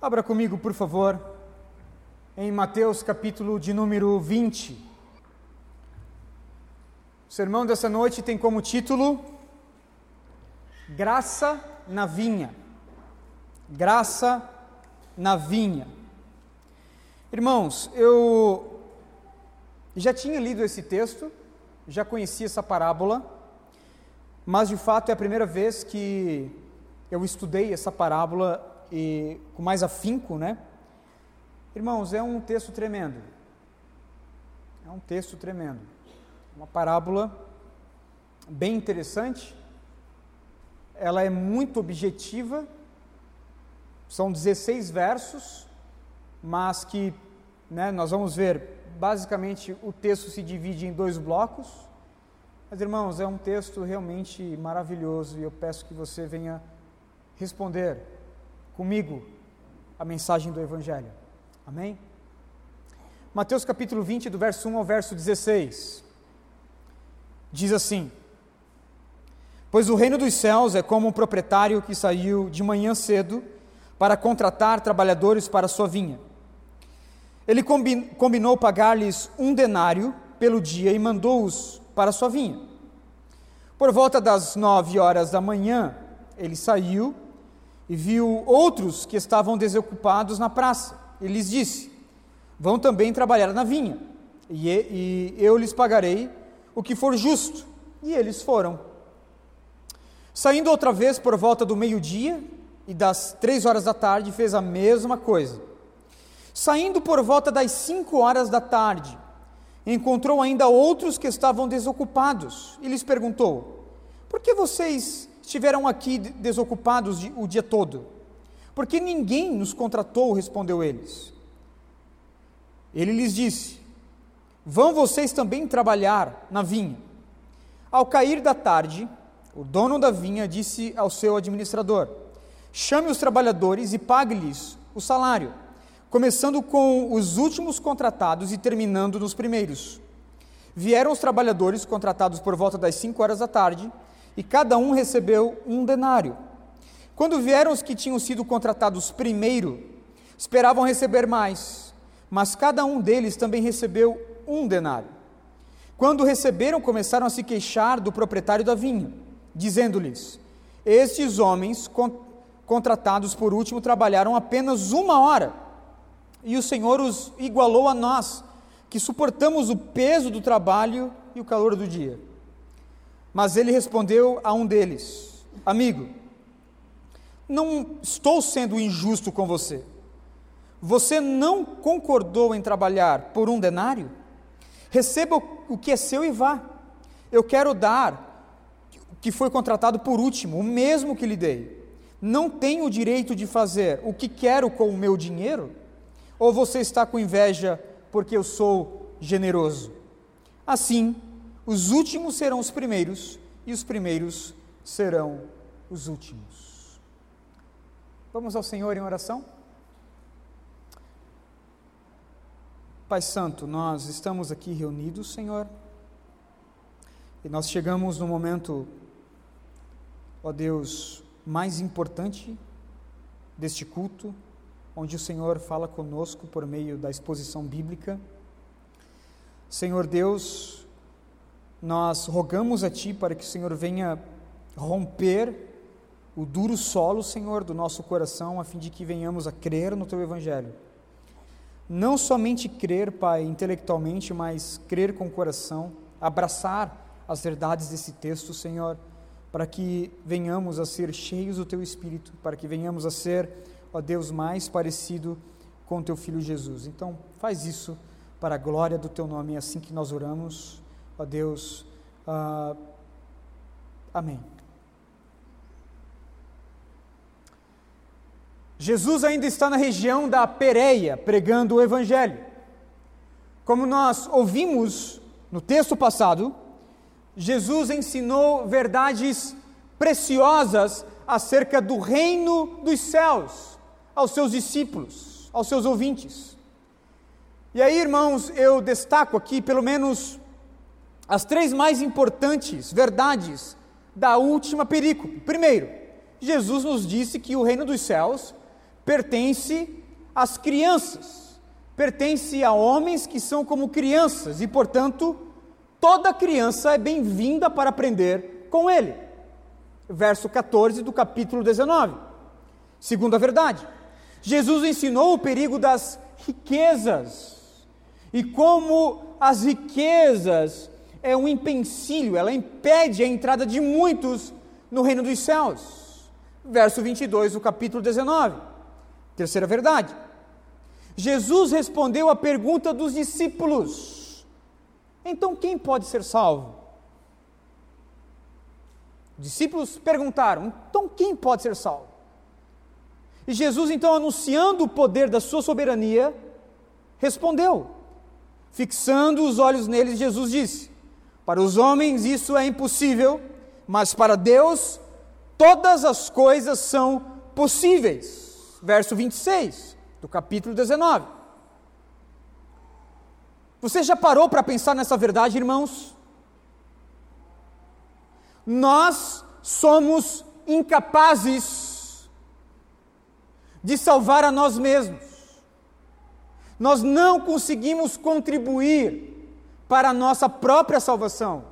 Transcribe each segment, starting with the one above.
Abra comigo, por favor, em Mateus capítulo de número 20. O sermão dessa noite tem como título Graça na Vinha. Graça na Vinha. Irmãos, eu já tinha lido esse texto, já conhecia essa parábola, mas de fato é a primeira vez que eu estudei essa parábola e com mais afinco, né? Irmãos, é um texto tremendo. É um texto tremendo. Uma parábola bem interessante. Ela é muito objetiva. São 16 versos, mas que né, nós vamos ver, basicamente, o texto se divide em dois blocos. Mas, irmãos, é um texto realmente maravilhoso e eu peço que você venha responder comigo a mensagem do Evangelho. Amém? Mateus capítulo 20, do verso 1 ao verso 16. Diz assim: Pois o reino dos céus é como um proprietário que saiu de manhã cedo para contratar trabalhadores para sua vinha. Ele combinou pagar-lhes um denário pelo dia e mandou-os para sua vinha. Por volta das nove horas da manhã, ele saiu e viu outros que estavam desocupados na praça. E lhes disse: Vão também trabalhar na vinha, e, e eu lhes pagarei o que for justo. E eles foram. Saindo outra vez por volta do meio-dia e das três horas da tarde, fez a mesma coisa. Saindo por volta das cinco horas da tarde, encontrou ainda outros que estavam desocupados e lhes perguntou: Por que vocês estiveram aqui desocupados o dia todo? Porque ninguém nos contratou, respondeu eles. Ele lhes disse: Vão vocês também trabalhar na vinha. Ao cair da tarde, o dono da vinha disse ao seu administrador: Chame os trabalhadores e pague-lhes o salário, começando com os últimos contratados e terminando nos primeiros. Vieram os trabalhadores contratados por volta das cinco horas da tarde e cada um recebeu um denário. Quando vieram os que tinham sido contratados primeiro, esperavam receber mais, mas cada um deles também recebeu um denário. Quando receberam, começaram a se queixar do proprietário da vinha, dizendo-lhes: Estes homens contratados por último trabalharam apenas uma hora, e o Senhor os igualou a nós, que suportamos o peso do trabalho e o calor do dia. Mas ele respondeu a um deles: Amigo, não estou sendo injusto com você. Você não concordou em trabalhar por um denário? Receba o que é seu e vá. Eu quero dar o que foi contratado por último, o mesmo que lhe dei. Não tenho o direito de fazer o que quero com o meu dinheiro? Ou você está com inveja porque eu sou generoso? Assim, os últimos serão os primeiros e os primeiros serão os últimos. Vamos ao Senhor em oração? Pai Santo, nós estamos aqui reunidos, Senhor, e nós chegamos no momento, ó Deus, mais importante deste culto, onde o Senhor fala conosco por meio da exposição bíblica. Senhor Deus, nós rogamos a Ti para que o Senhor venha romper o duro solo, Senhor, do nosso coração, a fim de que venhamos a crer no Teu Evangelho. Não somente crer, Pai, intelectualmente, mas crer com o coração, abraçar as verdades desse texto, Senhor, para que venhamos a ser cheios do Teu Espírito, para que venhamos a ser, ó Deus, mais parecido com Teu Filho Jesus. Então, faz isso para a glória do Teu nome, é assim que nós oramos ó Deus. Uh, amém. Jesus ainda está na região da Pereia, pregando o Evangelho. Como nós ouvimos no texto passado, Jesus ensinou verdades preciosas acerca do reino dos céus aos seus discípulos, aos seus ouvintes. E aí, irmãos, eu destaco aqui pelo menos as três mais importantes verdades da última perícope. Primeiro, Jesus nos disse que o reino dos céus pertence às crianças, pertence a homens que são como crianças e, portanto, toda criança é bem-vinda para aprender com ele. Verso 14 do capítulo 19. Segunda verdade, Jesus ensinou o perigo das riquezas e como as riquezas é um empecilho, ela impede a entrada de muitos no reino dos céus. Verso 22 do capítulo 19. Terceira verdade. Jesus respondeu à pergunta dos discípulos: Então quem pode ser salvo? Os discípulos perguntaram: Então quem pode ser salvo? E Jesus, então, anunciando o poder da sua soberania, respondeu: Fixando os olhos neles, Jesus disse: Para os homens isso é impossível, mas para Deus todas as coisas são possíveis. Verso 26 do capítulo 19. Você já parou para pensar nessa verdade, irmãos? Nós somos incapazes de salvar a nós mesmos nós não conseguimos contribuir para a nossa própria salvação.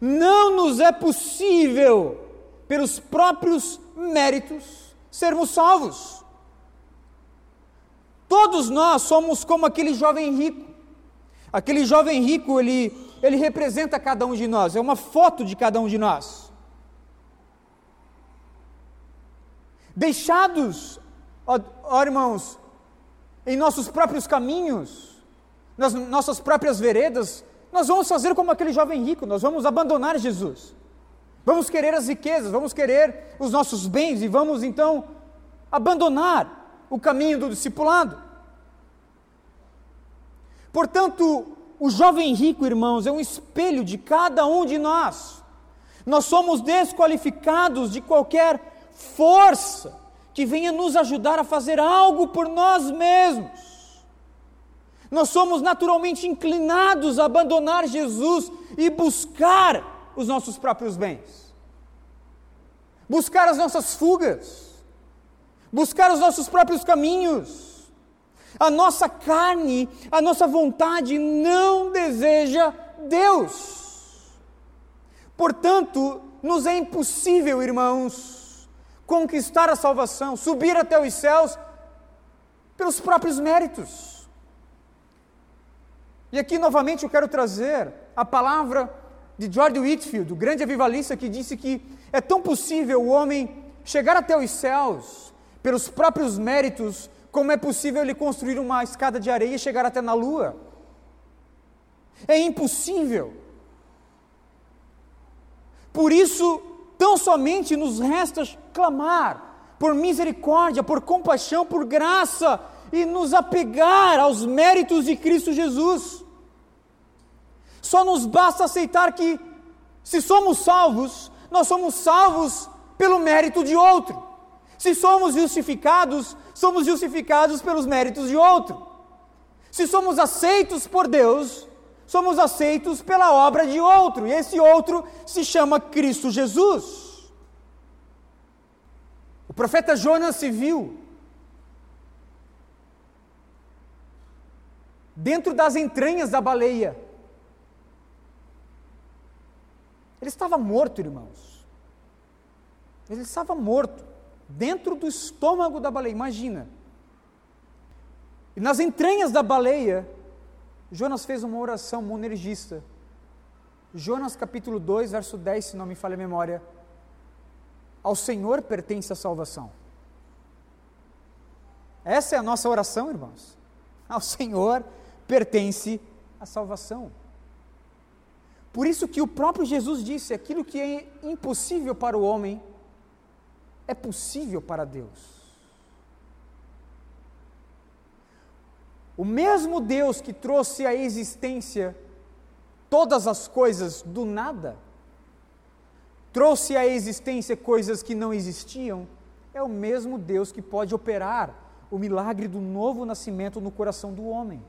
Não nos é possível, pelos próprios méritos, sermos salvos. Todos nós somos como aquele jovem rico. Aquele jovem rico, ele, ele representa cada um de nós, é uma foto de cada um de nós. Deixados Ó, ó irmãos, em nossos próprios caminhos, nas nossas próprias veredas, nós vamos fazer como aquele jovem rico, nós vamos abandonar Jesus. Vamos querer as riquezas, vamos querer os nossos bens e vamos então abandonar o caminho do discipulado. Portanto, o jovem rico, irmãos, é um espelho de cada um de nós. Nós somos desqualificados de qualquer força que venha nos ajudar a fazer algo por nós mesmos. Nós somos naturalmente inclinados a abandonar Jesus e buscar os nossos próprios bens, buscar as nossas fugas, buscar os nossos próprios caminhos. A nossa carne, a nossa vontade não deseja Deus. Portanto, nos é impossível, irmãos, conquistar a salvação, subir até os céus pelos próprios méritos. E aqui novamente eu quero trazer a palavra de George Whitfield, o grande avivalista, que disse que é tão possível o homem chegar até os céus pelos próprios méritos, como é possível ele construir uma escada de areia e chegar até na lua. É impossível. Por isso, Tão somente nos resta clamar por misericórdia, por compaixão, por graça e nos apegar aos méritos de Cristo Jesus. Só nos basta aceitar que, se somos salvos, nós somos salvos pelo mérito de outro. Se somos justificados, somos justificados pelos méritos de outro. Se somos aceitos por Deus, somos aceitos pela obra de outro, e esse outro se chama Cristo Jesus. O profeta Jonas se viu dentro das entranhas da baleia. Ele estava morto, irmãos. Ele estava morto, dentro do estômago da baleia, imagina. E nas entranhas da baleia, Jonas fez uma oração monergista. Jonas capítulo 2, verso 10, se não me falha a memória. Ao Senhor pertence a salvação. Essa é a nossa oração, irmãos. Ao Senhor pertence a salvação. Por isso que o próprio Jesus disse: aquilo que é impossível para o homem é possível para Deus. O mesmo Deus que trouxe à existência todas as coisas do nada, trouxe à existência coisas que não existiam, é o mesmo Deus que pode operar o milagre do novo nascimento no coração do homem.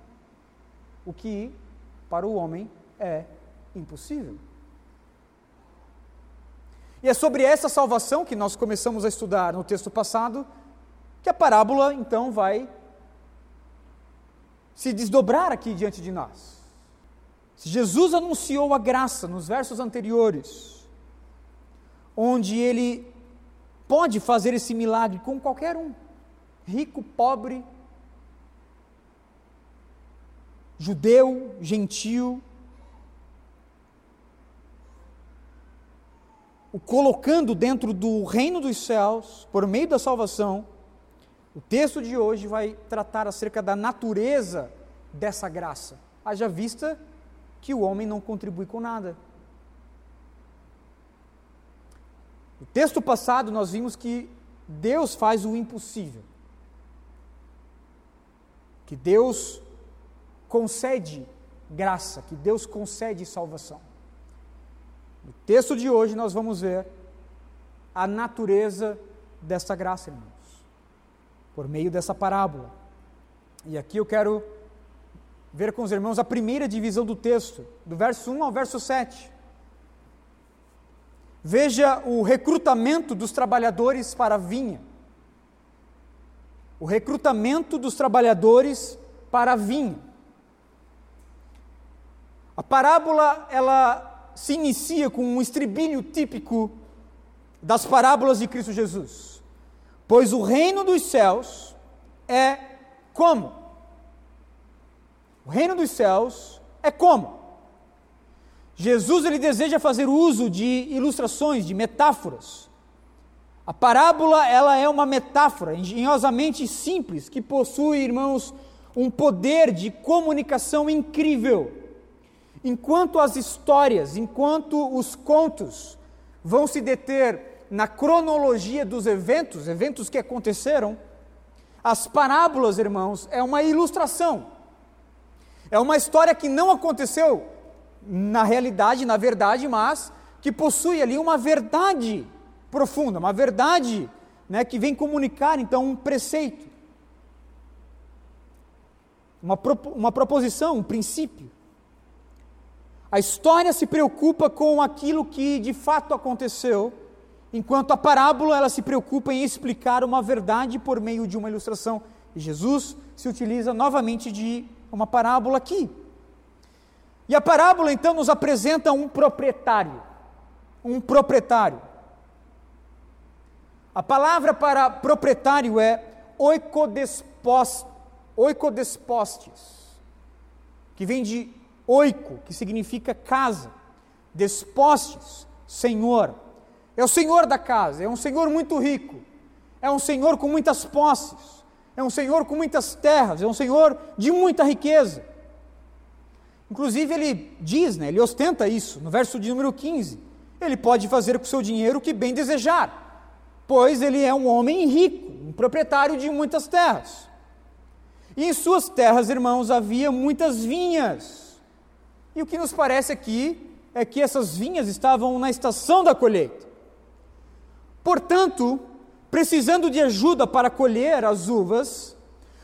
O que para o homem é impossível. E é sobre essa salvação que nós começamos a estudar no texto passado, que a parábola então vai se desdobrar aqui diante de nós. Se Jesus anunciou a graça nos versos anteriores, onde ele pode fazer esse milagre com qualquer um, rico, pobre, judeu, gentil, o colocando dentro do reino dos céus, por meio da salvação, o texto de hoje vai tratar acerca da natureza dessa graça, haja vista que o homem não contribui com nada. No texto passado, nós vimos que Deus faz o impossível. Que Deus concede graça, que Deus concede salvação. No texto de hoje, nós vamos ver a natureza dessa graça, irmão por meio dessa parábola. E aqui eu quero ver com os irmãos a primeira divisão do texto, do verso 1 ao verso 7. Veja o recrutamento dos trabalhadores para a vinha. O recrutamento dos trabalhadores para a vinha. A parábola ela se inicia com um estribilho típico das parábolas de Cristo Jesus. Pois o reino dos céus é como? O reino dos céus é como? Jesus ele deseja fazer uso de ilustrações, de metáforas. A parábola ela é uma metáfora engenhosamente simples que possui, irmãos, um poder de comunicação incrível. Enquanto as histórias, enquanto os contos vão se deter na cronologia dos eventos, eventos que aconteceram, as parábolas, irmãos, é uma ilustração. É uma história que não aconteceu na realidade, na verdade, mas que possui ali uma verdade profunda, uma verdade né, que vem comunicar então um preceito, uma, uma proposição, um princípio. A história se preocupa com aquilo que de fato aconteceu enquanto a parábola ela se preocupa em explicar uma verdade por meio de uma ilustração. E Jesus se utiliza novamente de uma parábola aqui. E a parábola então nos apresenta um proprietário, um proprietário. A palavra para proprietário é oikodespostes, que vem de oiko, que significa casa, despostes, senhor. É o senhor da casa, é um senhor muito rico, é um senhor com muitas posses, é um senhor com muitas terras, é um senhor de muita riqueza. Inclusive, ele diz, né, ele ostenta isso, no verso de número 15: ele pode fazer com seu dinheiro o que bem desejar, pois ele é um homem rico, um proprietário de muitas terras. E em suas terras, irmãos, havia muitas vinhas. E o que nos parece aqui é que essas vinhas estavam na estação da colheita. Portanto, precisando de ajuda para colher as uvas,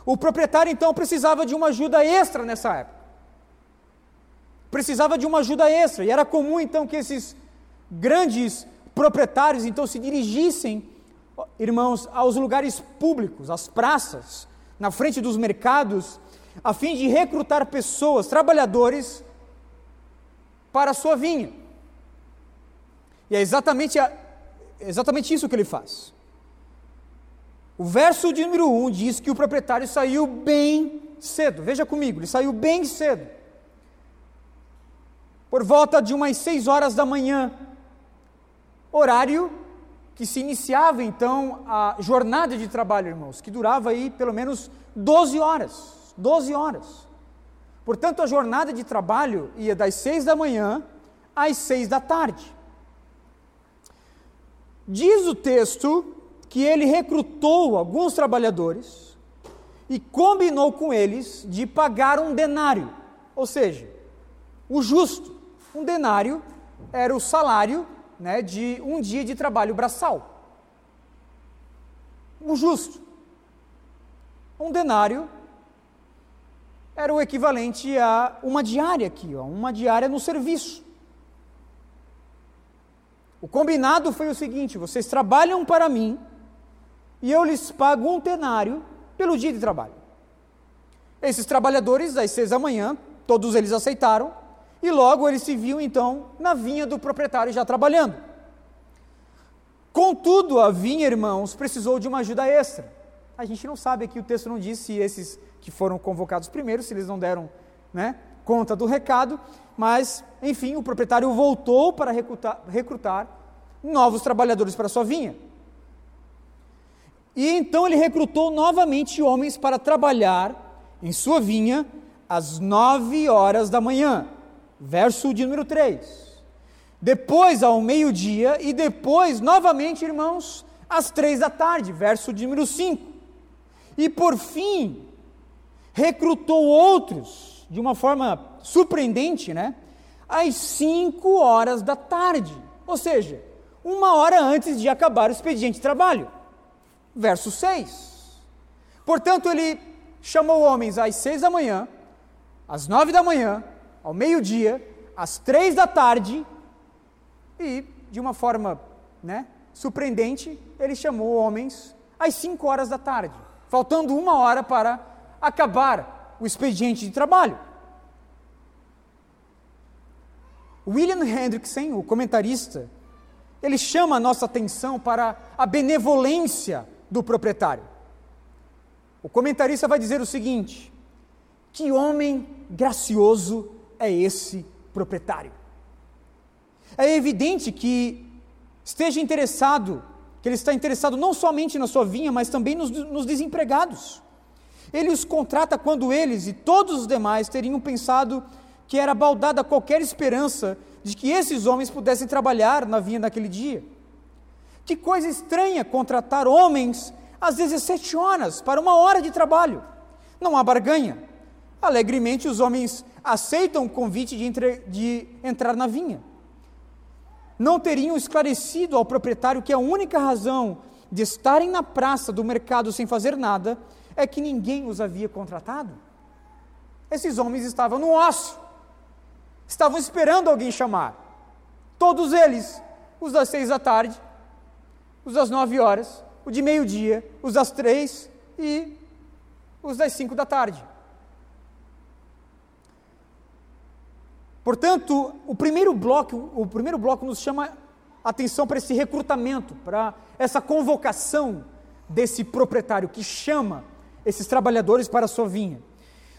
o proprietário então precisava de uma ajuda extra nessa época. Precisava de uma ajuda extra, e era comum então que esses grandes proprietários então se dirigissem, irmãos, aos lugares públicos, às praças, na frente dos mercados, a fim de recrutar pessoas, trabalhadores, para a sua vinha. E é exatamente a, exatamente isso que ele faz. O verso de número 1 diz que o proprietário saiu bem cedo. Veja comigo, ele saiu bem cedo. Por volta de umas 6 horas da manhã. Horário que se iniciava então a jornada de trabalho, irmãos, que durava aí pelo menos 12 horas. 12 horas. Portanto, a jornada de trabalho ia das 6 da manhã às 6 da tarde. Diz o texto que ele recrutou alguns trabalhadores e combinou com eles de pagar um denário, ou seja, o justo. Um denário era o salário né, de um dia de trabalho braçal. O justo. Um denário era o equivalente a uma diária aqui, ó, uma diária no serviço. O combinado foi o seguinte: vocês trabalham para mim e eu lhes pago um denário pelo dia de trabalho. Esses trabalhadores, às seis da manhã, todos eles aceitaram, e logo eles se viam então na vinha do proprietário já trabalhando. Contudo, a vinha, irmãos, precisou de uma ajuda extra. A gente não sabe aqui, o texto não diz se esses que foram convocados primeiro, se eles não deram né, conta do recado, mas, enfim, o proprietário voltou para recrutar, recrutar novos trabalhadores para sua vinha. E então ele recrutou novamente homens para trabalhar em sua vinha às nove horas da manhã. Verso de número 3. Depois ao meio-dia e depois, novamente, irmãos, às três da tarde. Verso de número 5. E por fim, recrutou outros, de uma forma surpreendente, né? Às cinco horas da tarde. Ou seja, uma hora antes de acabar o expediente de trabalho verso 6. Portanto, ele chamou homens às seis da manhã, às nove da manhã, ao meio-dia, às três da tarde, e, de uma forma né, surpreendente, ele chamou homens às cinco horas da tarde, faltando uma hora para acabar o expediente de trabalho. William Hendrickson, o comentarista, ele chama a nossa atenção para a benevolência do proprietário. O comentarista vai dizer o seguinte: que homem gracioso é esse proprietário? É evidente que esteja interessado, que ele está interessado não somente na sua vinha, mas também nos, nos desempregados. Ele os contrata quando eles e todos os demais teriam pensado que era baldada qualquer esperança de que esses homens pudessem trabalhar na vinha naquele dia. Que coisa estranha contratar homens às 17 horas para uma hora de trabalho. Não há barganha. Alegremente os homens aceitam o convite de, entre, de entrar na vinha. Não teriam esclarecido ao proprietário que a única razão de estarem na praça do mercado sem fazer nada é que ninguém os havia contratado. Esses homens estavam no ócio, estavam esperando alguém chamar. Todos eles, os das seis da tarde, os das nove horas, o de meio-dia, os das três e os das cinco da tarde. Portanto, o primeiro bloco, o primeiro bloco nos chama atenção para esse recrutamento, para essa convocação desse proprietário que chama esses trabalhadores para a sua vinha.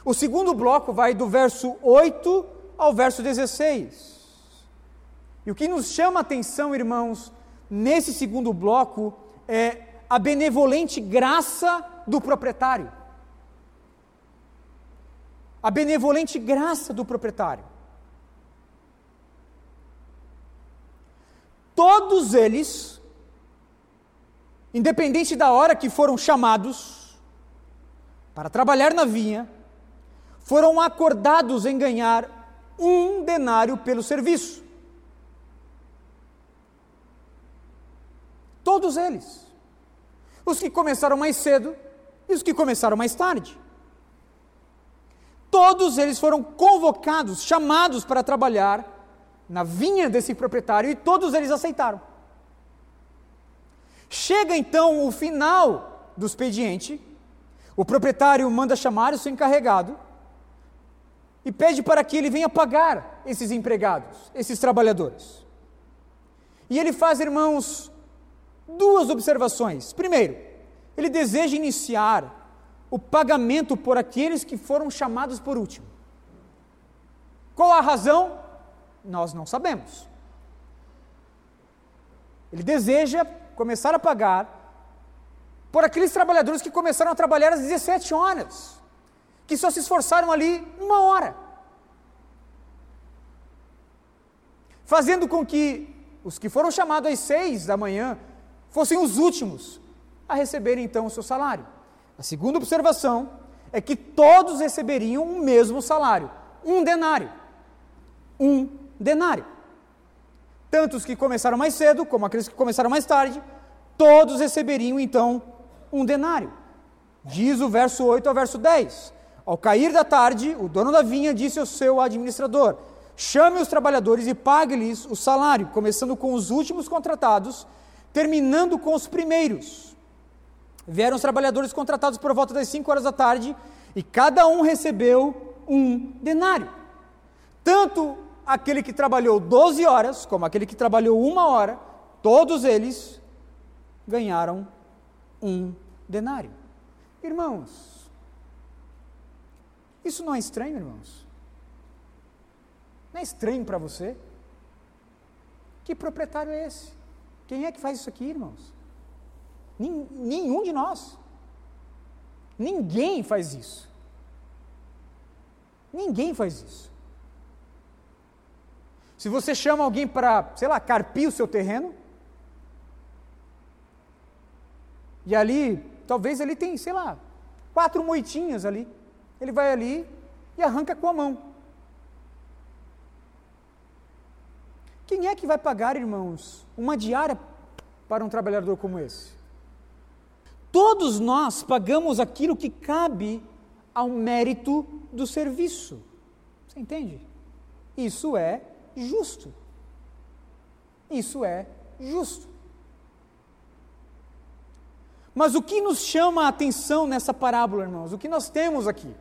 O segundo bloco vai do verso 8 ao verso 16. E o que nos chama atenção, irmãos, nesse segundo bloco é a benevolente graça do proprietário. A benevolente graça do proprietário. Todos eles, independente da hora que foram chamados para trabalhar na vinha, foram acordados em ganhar um denário pelo serviço. Todos eles. Os que começaram mais cedo e os que começaram mais tarde. Todos eles foram convocados, chamados para trabalhar na vinha desse proprietário e todos eles aceitaram. Chega então o final do expediente, o proprietário manda chamar o seu encarregado e pede para que ele venha pagar esses empregados, esses trabalhadores. E ele faz, irmãos, duas observações. Primeiro, ele deseja iniciar o pagamento por aqueles que foram chamados por último. Qual a razão? Nós não sabemos. Ele deseja começar a pagar por aqueles trabalhadores que começaram a trabalhar às 17 horas, que só se esforçaram ali uma hora, fazendo com que os que foram chamados às seis da manhã fossem os últimos a receberem então o seu salário. A segunda observação é que todos receberiam o mesmo salário, um denário. Um denário. Tanto os que começaram mais cedo, como aqueles que começaram mais tarde, todos receberiam então um denário. Diz o verso 8 ao verso 10. Ao cair da tarde, o dono da vinha disse ao seu administrador: chame os trabalhadores e pague-lhes o salário, começando com os últimos contratados, terminando com os primeiros. Vieram os trabalhadores contratados por volta das 5 horas da tarde e cada um recebeu um denário. Tanto aquele que trabalhou 12 horas, como aquele que trabalhou uma hora, todos eles ganharam um denário. Irmãos, isso não é estranho, irmãos? Não é estranho para você? Que proprietário é esse? Quem é que faz isso aqui, irmãos? Nenhum de nós. Ninguém faz isso. Ninguém faz isso. Se você chama alguém para, sei lá, carpir o seu terreno, e ali, talvez ele tem, sei lá, quatro moitinhas ali, ele vai ali e arranca com a mão. Quem é que vai pagar, irmãos, uma diária para um trabalhador como esse? Todos nós pagamos aquilo que cabe ao mérito do serviço. Você entende? Isso é justo. Isso é justo. Mas o que nos chama a atenção nessa parábola, irmãos? O que nós temos aqui?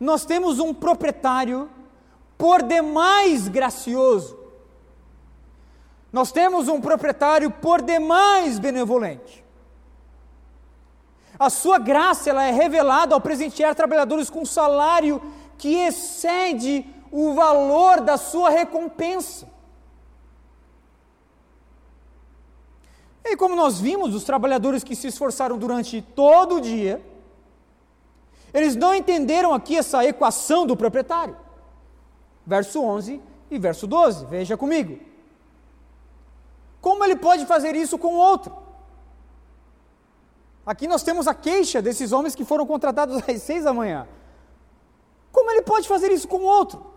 Nós temos um proprietário por demais gracioso. Nós temos um proprietário por demais benevolente. A sua graça ela é revelada ao presentear trabalhadores com um salário que excede o valor da sua recompensa. E como nós vimos, os trabalhadores que se esforçaram durante todo o dia, eles não entenderam aqui essa equação do proprietário. Verso 11 e verso 12, veja comigo. Como ele pode fazer isso com o outro? Aqui nós temos a queixa desses homens que foram contratados às seis da manhã. Como ele pode fazer isso com o outro?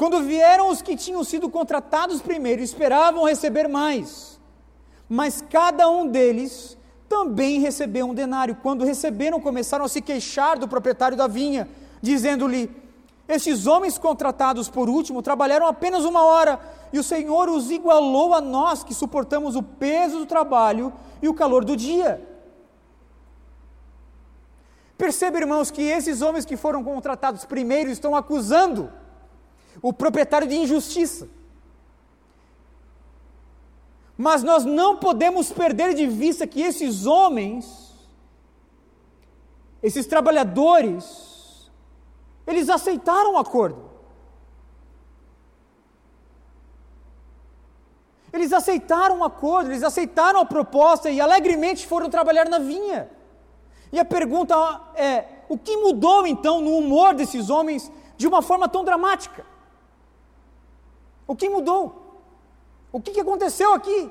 Quando vieram os que tinham sido contratados primeiro, esperavam receber mais, mas cada um deles também recebeu um denário. Quando receberam, começaram a se queixar do proprietário da vinha, dizendo-lhe: Estes homens contratados por último trabalharam apenas uma hora e o Senhor os igualou a nós que suportamos o peso do trabalho e o calor do dia. Perceba, irmãos, que esses homens que foram contratados primeiro estão acusando o proprietário de injustiça. Mas nós não podemos perder de vista que esses homens, esses trabalhadores, eles aceitaram o acordo. Eles aceitaram o acordo, eles aceitaram a proposta e alegremente foram trabalhar na vinha. E a pergunta é: o que mudou então no humor desses homens de uma forma tão dramática? O que mudou? O que aconteceu aqui?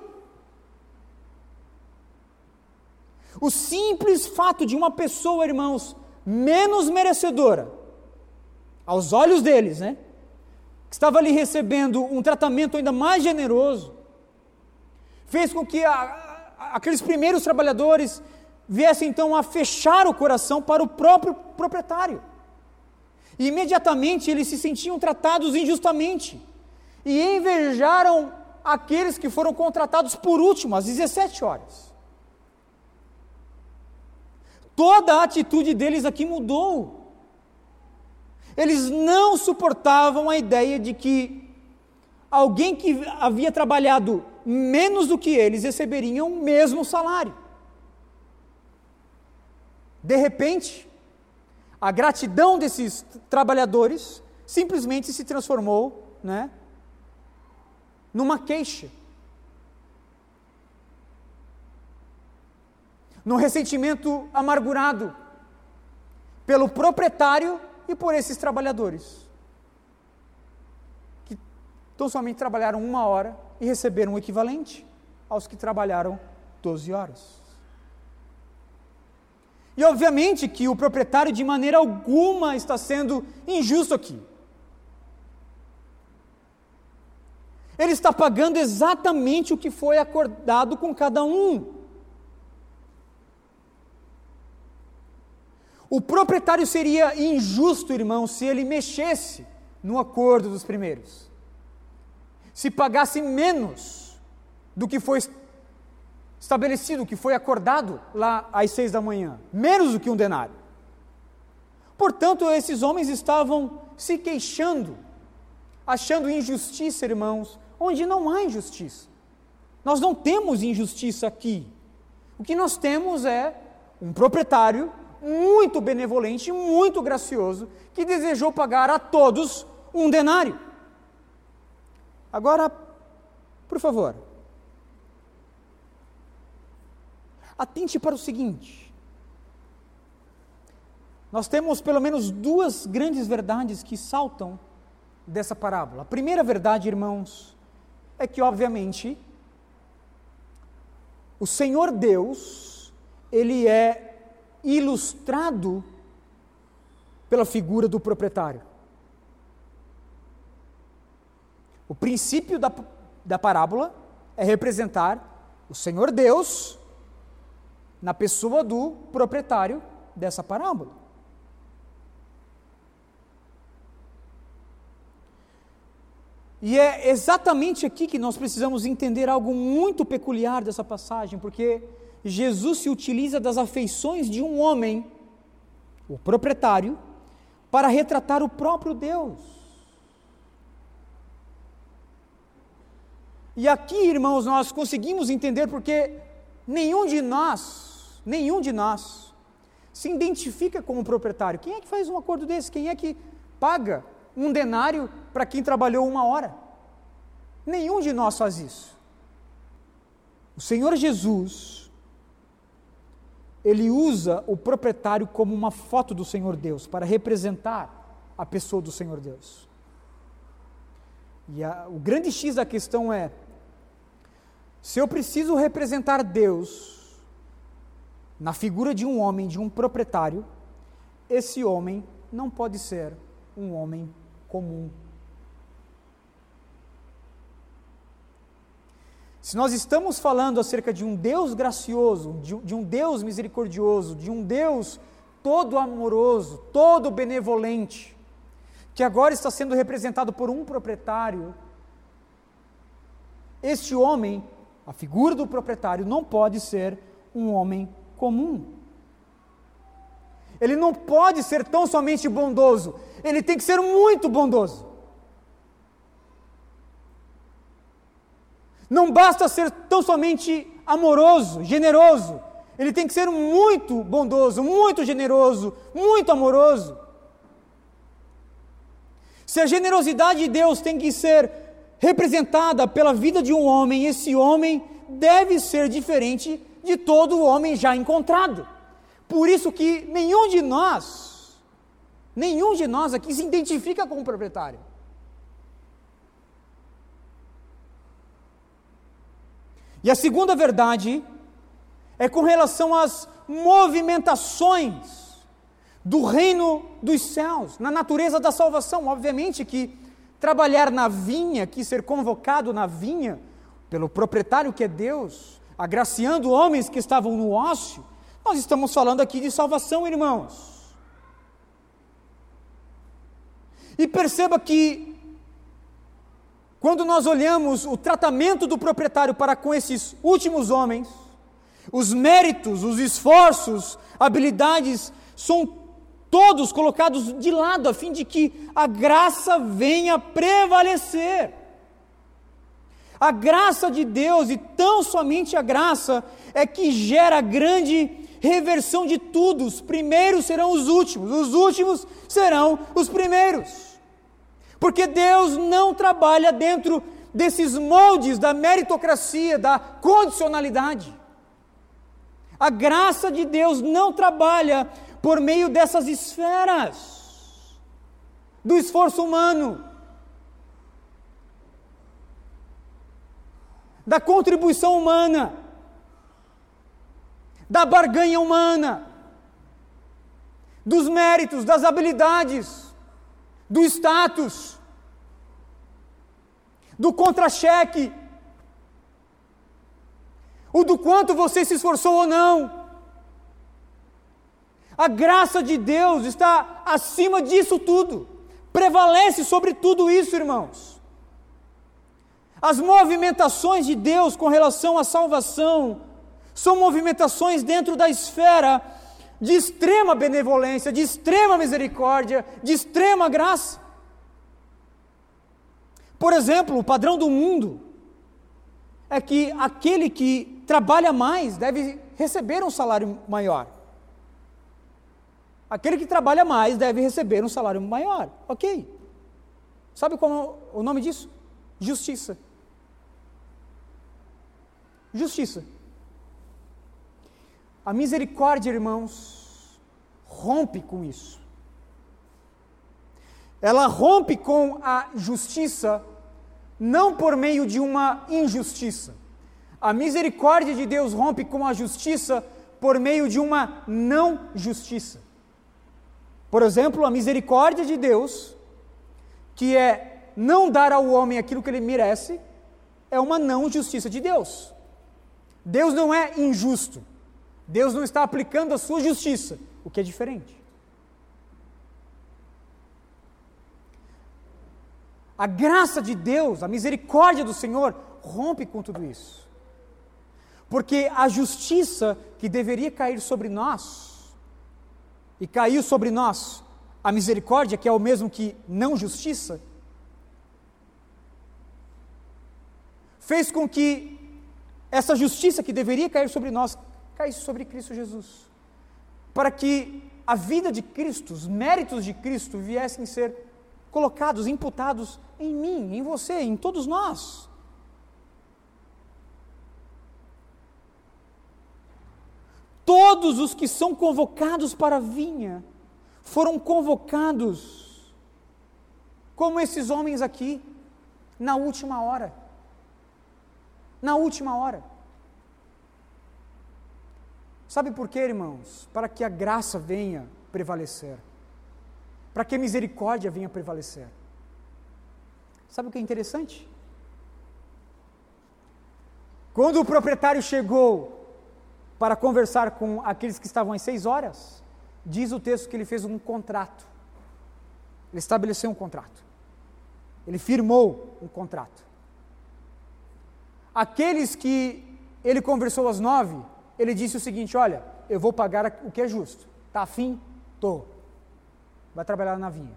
O simples fato de uma pessoa, irmãos, menos merecedora, aos olhos deles, né? Que estava ali recebendo um tratamento ainda mais generoso, fez com que a, a, aqueles primeiros trabalhadores viessem então a fechar o coração para o próprio proprietário. E imediatamente eles se sentiam tratados injustamente e invejaram aqueles que foram contratados por último, às 17 horas. Toda a atitude deles aqui mudou. Eles não suportavam a ideia de que alguém que havia trabalhado menos do que eles receberiam o mesmo salário. De repente, a gratidão desses trabalhadores simplesmente se transformou né, numa queixa, num ressentimento amargurado pelo proprietário e por esses trabalhadores, que tão somente trabalharam uma hora e receberam o equivalente aos que trabalharam 12 horas. E obviamente que o proprietário de maneira alguma está sendo injusto aqui. Ele está pagando exatamente o que foi acordado com cada um. O proprietário seria injusto, irmão, se ele mexesse no acordo dos primeiros. Se pagasse menos do que foi estabelecido, que foi acordado lá às seis da manhã, menos do que um denário. Portanto, esses homens estavam se queixando, achando injustiça, irmãos, onde não há injustiça. Nós não temos injustiça aqui. O que nós temos é um proprietário muito benevolente, muito gracioso, que desejou pagar a todos um denário. Agora, por favor, atente para o seguinte: nós temos pelo menos duas grandes verdades que saltam dessa parábola. A primeira verdade, irmãos, é que, obviamente, o Senhor Deus, ele é ilustrado pela figura do proprietário. O princípio da, da parábola é representar o Senhor Deus na pessoa do proprietário dessa parábola. E é exatamente aqui que nós precisamos entender algo muito peculiar dessa passagem, porque Jesus se utiliza das afeições de um homem, o proprietário, para retratar o próprio Deus. E aqui, irmãos, nós conseguimos entender porque nenhum de nós, nenhum de nós, se identifica como proprietário. Quem é que faz um acordo desse? Quem é que paga um denário para quem trabalhou uma hora? Nenhum de nós faz isso. O Senhor Jesus, ele usa o proprietário como uma foto do Senhor Deus, para representar a pessoa do Senhor Deus. E a, o grande X da questão é: se eu preciso representar Deus na figura de um homem, de um proprietário, esse homem não pode ser um homem comum Se nós estamos falando acerca de um Deus gracioso, de, um Deus misericordioso, de um Deus todo amoroso, todo benevolente, que agora está sendo representado por um proprietário, este homem, a figura do proprietário, não pode ser um homem comum. Ele não pode ser tão somente bondoso, ele tem que ser muito bondoso. Não basta ser tão somente amoroso, generoso. Ele tem que ser muito bondoso, muito generoso, muito amoroso. Se a generosidade de Deus tem que ser representada pela vida de um homem, esse homem deve ser diferente de todo homem já encontrado. Por isso que nenhum de nós, nenhum de nós aqui se identifica com o proprietário. E a segunda verdade é com relação às movimentações do reino dos céus, na natureza da salvação. Obviamente que trabalhar na vinha, que ser convocado na vinha pelo proprietário que é Deus, agraciando homens que estavam no ócio, nós estamos falando aqui de salvação, irmãos. E perceba que quando nós olhamos o tratamento do proprietário para com esses últimos homens, os méritos, os esforços, habilidades são todos colocados de lado a fim de que a graça venha prevalecer. A graça de Deus e tão somente a graça é que gera grande reversão de tudo. Os primeiros serão os últimos, os últimos serão os primeiros. Porque Deus não trabalha dentro desses moldes da meritocracia, da condicionalidade. A graça de Deus não trabalha por meio dessas esferas do esforço humano, da contribuição humana, da barganha humana, dos méritos, das habilidades do status, do contra-cheque, o do quanto você se esforçou ou não. A graça de Deus está acima disso tudo, prevalece sobre tudo isso, irmãos. As movimentações de Deus com relação à salvação são movimentações dentro da esfera de extrema benevolência, de extrema misericórdia, de extrema graça. Por exemplo, o padrão do mundo é que aquele que trabalha mais deve receber um salário maior. Aquele que trabalha mais deve receber um salário maior. Ok. Sabe qual é o nome disso? Justiça. Justiça. A misericórdia, irmãos, rompe com isso. Ela rompe com a justiça, não por meio de uma injustiça. A misericórdia de Deus rompe com a justiça por meio de uma não justiça. Por exemplo, a misericórdia de Deus, que é não dar ao homem aquilo que ele merece, é uma não justiça de Deus. Deus não é injusto. Deus não está aplicando a sua justiça, o que é diferente. A graça de Deus, a misericórdia do Senhor rompe com tudo isso. Porque a justiça que deveria cair sobre nós, e caiu sobre nós, a misericórdia, que é o mesmo que não justiça, fez com que essa justiça que deveria cair sobre nós caísse sobre Cristo Jesus. Para que a vida de Cristo, os méritos de Cristo viessem ser colocados, imputados em mim, em você, em todos nós. Todos os que são convocados para a vinha foram convocados como esses homens aqui, na última hora. Na última hora. Sabe por quê, irmãos? Para que a graça venha prevalecer. Para que a misericórdia venha prevalecer. Sabe o que é interessante? Quando o proprietário chegou para conversar com aqueles que estavam às seis horas, diz o texto que ele fez um contrato. Ele estabeleceu um contrato. Ele firmou um contrato. Aqueles que ele conversou às nove, ele disse o seguinte: Olha, eu vou pagar o que é justo. Está afim? Tô. Vai trabalhar na vinha.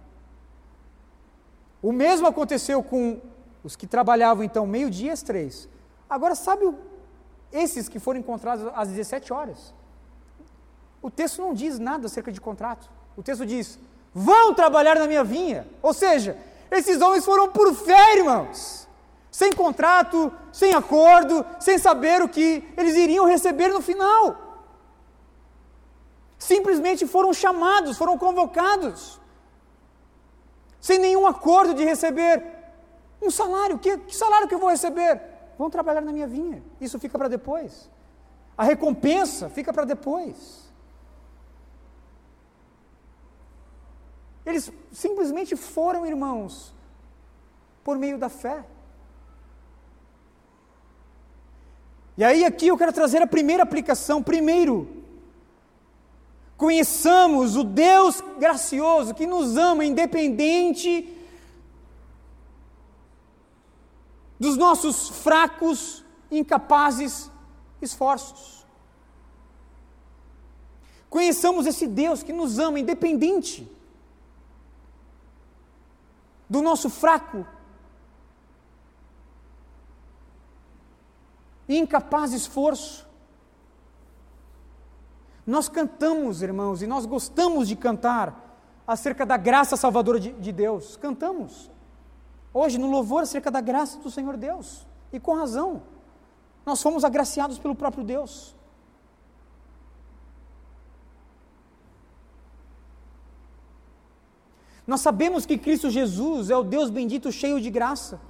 O mesmo aconteceu com os que trabalhavam então meio-dia às três. Agora, sabe esses que foram encontrados às 17 horas? O texto não diz nada acerca de contrato. O texto diz: vão trabalhar na minha vinha. Ou seja, esses homens foram por fé, irmãos sem contrato, sem acordo, sem saber o que eles iriam receber no final. Simplesmente foram chamados, foram convocados, sem nenhum acordo de receber um salário. Que, que salário que eu vou receber? Vão trabalhar na minha vinha. Isso fica para depois. A recompensa fica para depois. Eles simplesmente foram irmãos por meio da fé. E aí aqui eu quero trazer a primeira aplicação. Primeiro, conheçamos o Deus gracioso que nos ama independente dos nossos fracos, incapazes esforços. Conheçamos esse Deus que nos ama independente do nosso fraco, incapaz de esforço. Nós cantamos, irmãos, e nós gostamos de cantar acerca da graça salvadora de, de, Deus. Cantamos. Hoje, no louvor, acerca da graça do Senhor Deus. E com razão. Nós fomos agraciados pelo próprio Deus. Nós sabemos que Cristo Jesus é o Deus bendito, cheio de graça.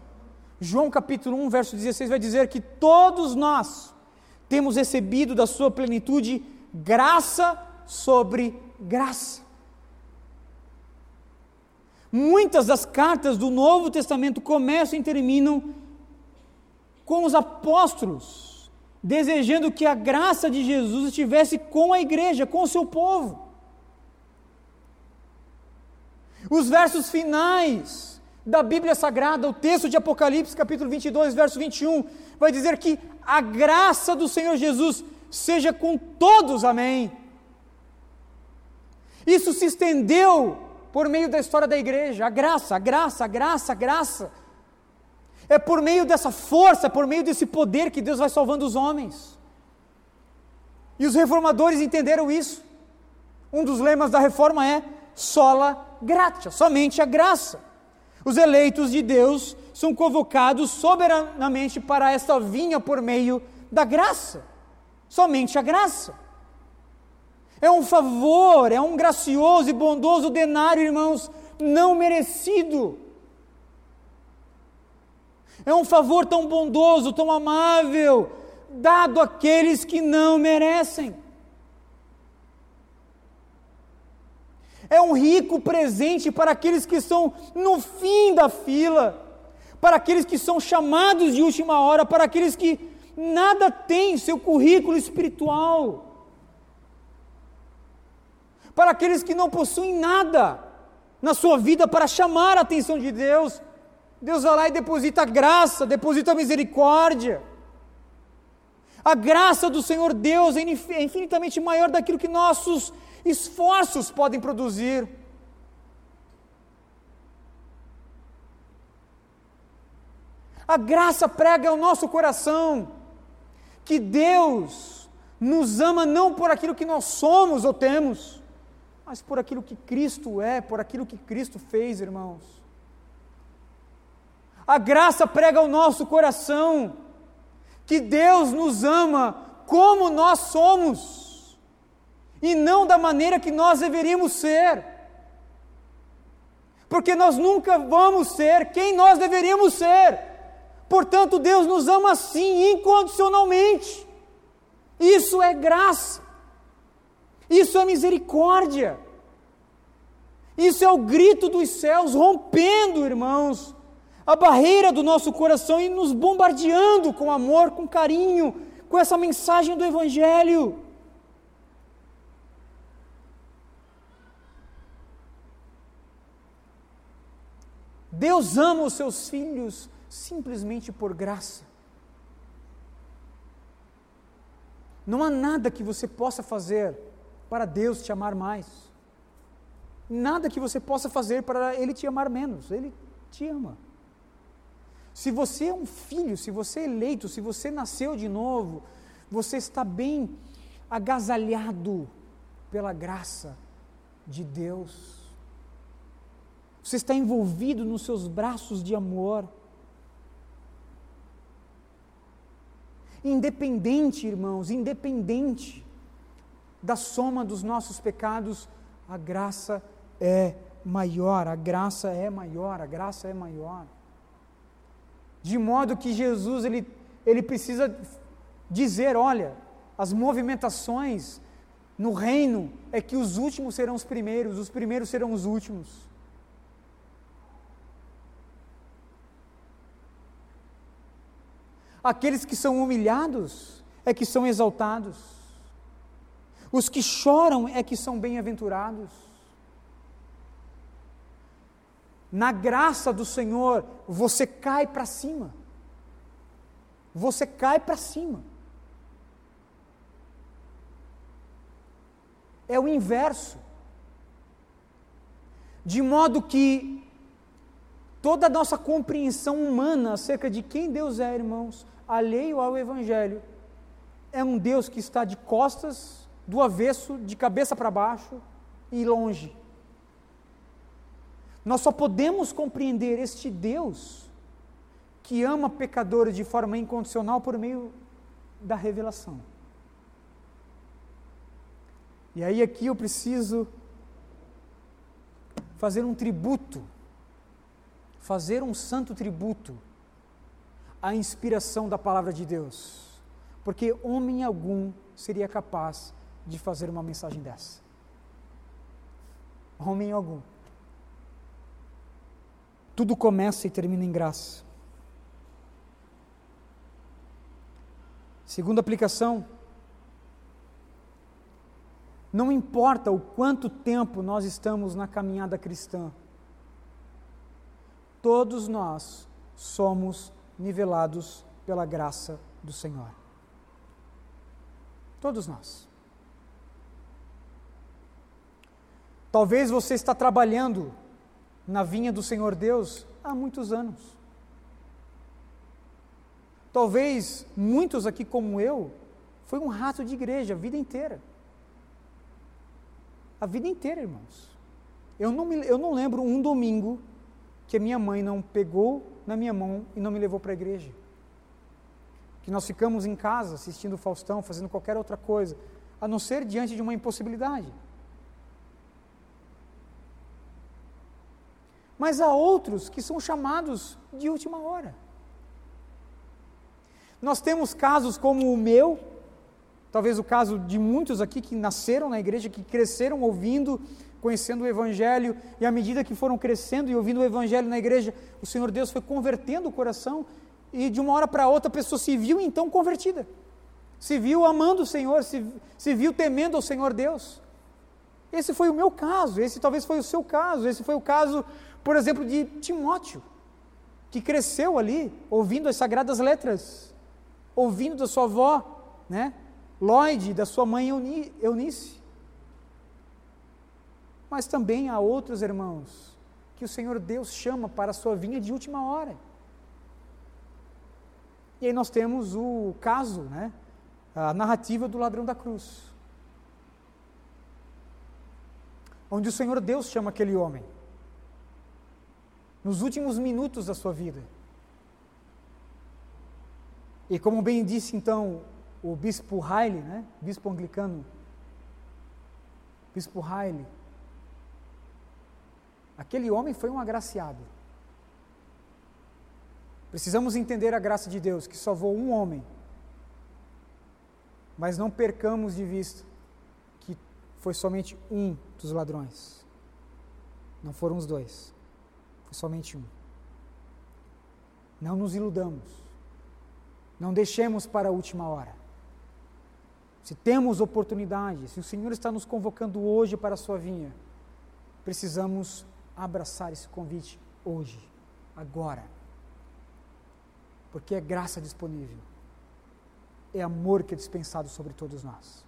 João capítulo 1, verso 16 vai dizer que todos nós temos recebido da sua plenitude graça sobre graça. Muitas das cartas do Novo Testamento começam e terminam com os apóstolos desejando que a graça de Jesus estivesse com a igreja, com o seu povo. Os versos finais da Bíblia Sagrada, o texto de Apocalipse, capítulo 22, verso 21, vai dizer que a graça do Senhor Jesus seja com todos, amém. Isso se estendeu por meio da história da igreja, a graça, a graça, a graça, a graça. É por meio dessa força, é por meio desse poder que Deus vai salvando os homens. E os reformadores entenderam isso. Um dos lemas da reforma é sola gratia, somente a graça. Os eleitos de Deus são convocados soberanamente para esta vinha por meio da graça. Somente a graça. É um favor, é um gracioso e bondoso denário, irmãos, não merecido. É um favor tão bondoso, tão amável, dado àqueles que não merecem. É um rico presente para aqueles que estão no fim da fila, para aqueles que são chamados de última hora, para aqueles que nada têm seu currículo espiritual para aqueles que não possuem nada na sua vida para chamar a atenção de Deus. Deus vai lá e deposita graça, deposita misericórdia. A graça do Senhor Deus é, é infinitamente maior daquilo que nossos esforços podem produzir. A graça prega ao nosso coração que Deus nos ama não por aquilo que nós somos ou temos, mas por aquilo que Cristo é, por aquilo que Cristo fez, irmãos. A graça prega ao nosso coração que Deus nos ama como nós somos e não da maneira que nós deveríamos ser. Porque nós nunca vamos ser quem nós deveríamos ser. Portanto, Deus nos ama assim, incondicionalmente. Isso é graça. Isso é misericórdia. Isso é o grito dos céus rompendo, irmãos, a barreira do nosso coração e nos bombardeando com amor, com carinho, com essa mensagem do Evangelho. Deus ama os seus filhos simplesmente por graça. Não há nada que você possa fazer para Deus te amar mais. Nada que você possa fazer para Ele te amar menos. Ele te ama. Se você é um filho, se você é eleito, se você nasceu de novo, você está bem agasalhado pela graça de Deus. Você está envolvido nos seus braços de amor. Independente, irmãos, independente da soma dos nossos pecados, a graça é maior, a graça é maior, a graça é maior. De modo que Jesus ele, ele precisa dizer, olha, as movimentações no reino é que os últimos serão os primeiros, os primeiros serão os últimos. Aqueles que são humilhados é que são exaltados. Os que choram é que são bem-aventurados. Na graça do Senhor, você cai para cima. Você cai para cima. É o inverso. De modo que toda a nossa compreensão humana acerca de quem Deus é, irmãos, alheio ao Evangelho, é um Deus que está de costas do avesso, de cabeça para baixo e longe. Nós só podemos compreender este Deus que ama pecadores de forma incondicional por meio da revelação. E aí aqui eu preciso fazer um tributo, fazer um santo tributo à inspiração da palavra de Deus, porque homem algum seria capaz de fazer uma mensagem dessa. Homem algum. Tudo começa e termina em graça. Segunda aplicação, não importa o quanto tempo nós estamos na caminhada cristã, todos nós somos nivelados pela graça do Senhor. Todos nós. Talvez você está trabalhando na vinha do Senhor Deus há muitos anos. Talvez muitos aqui como eu foi um rato de igreja a vida inteira. A vida inteira, irmãos. Eu não, me, eu não lembro um domingo que a minha mãe não pegou na minha mão e não me levou para a igreja. Que nós ficamos em casa assistindo Faustão, fazendo qualquer outra coisa, a não ser diante de uma impossibilidade. Mas há outros que são chamados de última hora. Nós temos casos como o meu, talvez o caso de muitos aqui que nasceram na igreja, que cresceram ouvindo, conhecendo o Evangelho, e à medida que foram crescendo e ouvindo o Evangelho na igreja, o Senhor Deus foi convertendo o coração, e de uma hora para outra a pessoa se viu então convertida, se viu amando o Senhor, se, se viu temendo ao Senhor Deus. Esse foi o meu caso, esse talvez foi o seu caso, esse foi o caso, por exemplo, de Timóteo, que cresceu ali, ouvindo as sagradas letras, ouvindo da sua avó, né? Lloyd, da sua mãe Eunice. Mas também há outros irmãos que o Senhor Deus chama para a sua vinha de última hora. E aí nós temos o caso, né? a narrativa do ladrão da cruz. Onde o Senhor Deus chama aquele homem. Nos últimos minutos da sua vida. E como bem disse então o bispo Riley, né? bispo anglicano, bispo Riley, aquele homem foi um agraciado. Precisamos entender a graça de Deus, que salvou um homem, mas não percamos de vista que foi somente um dos ladrões. Não foram os dois, foi somente um. Não nos iludamos, não deixemos para a última hora. Se temos oportunidade, se o Senhor está nos convocando hoje para a sua vinha, precisamos abraçar esse convite hoje, agora. Porque é graça disponível, é amor que é dispensado sobre todos nós.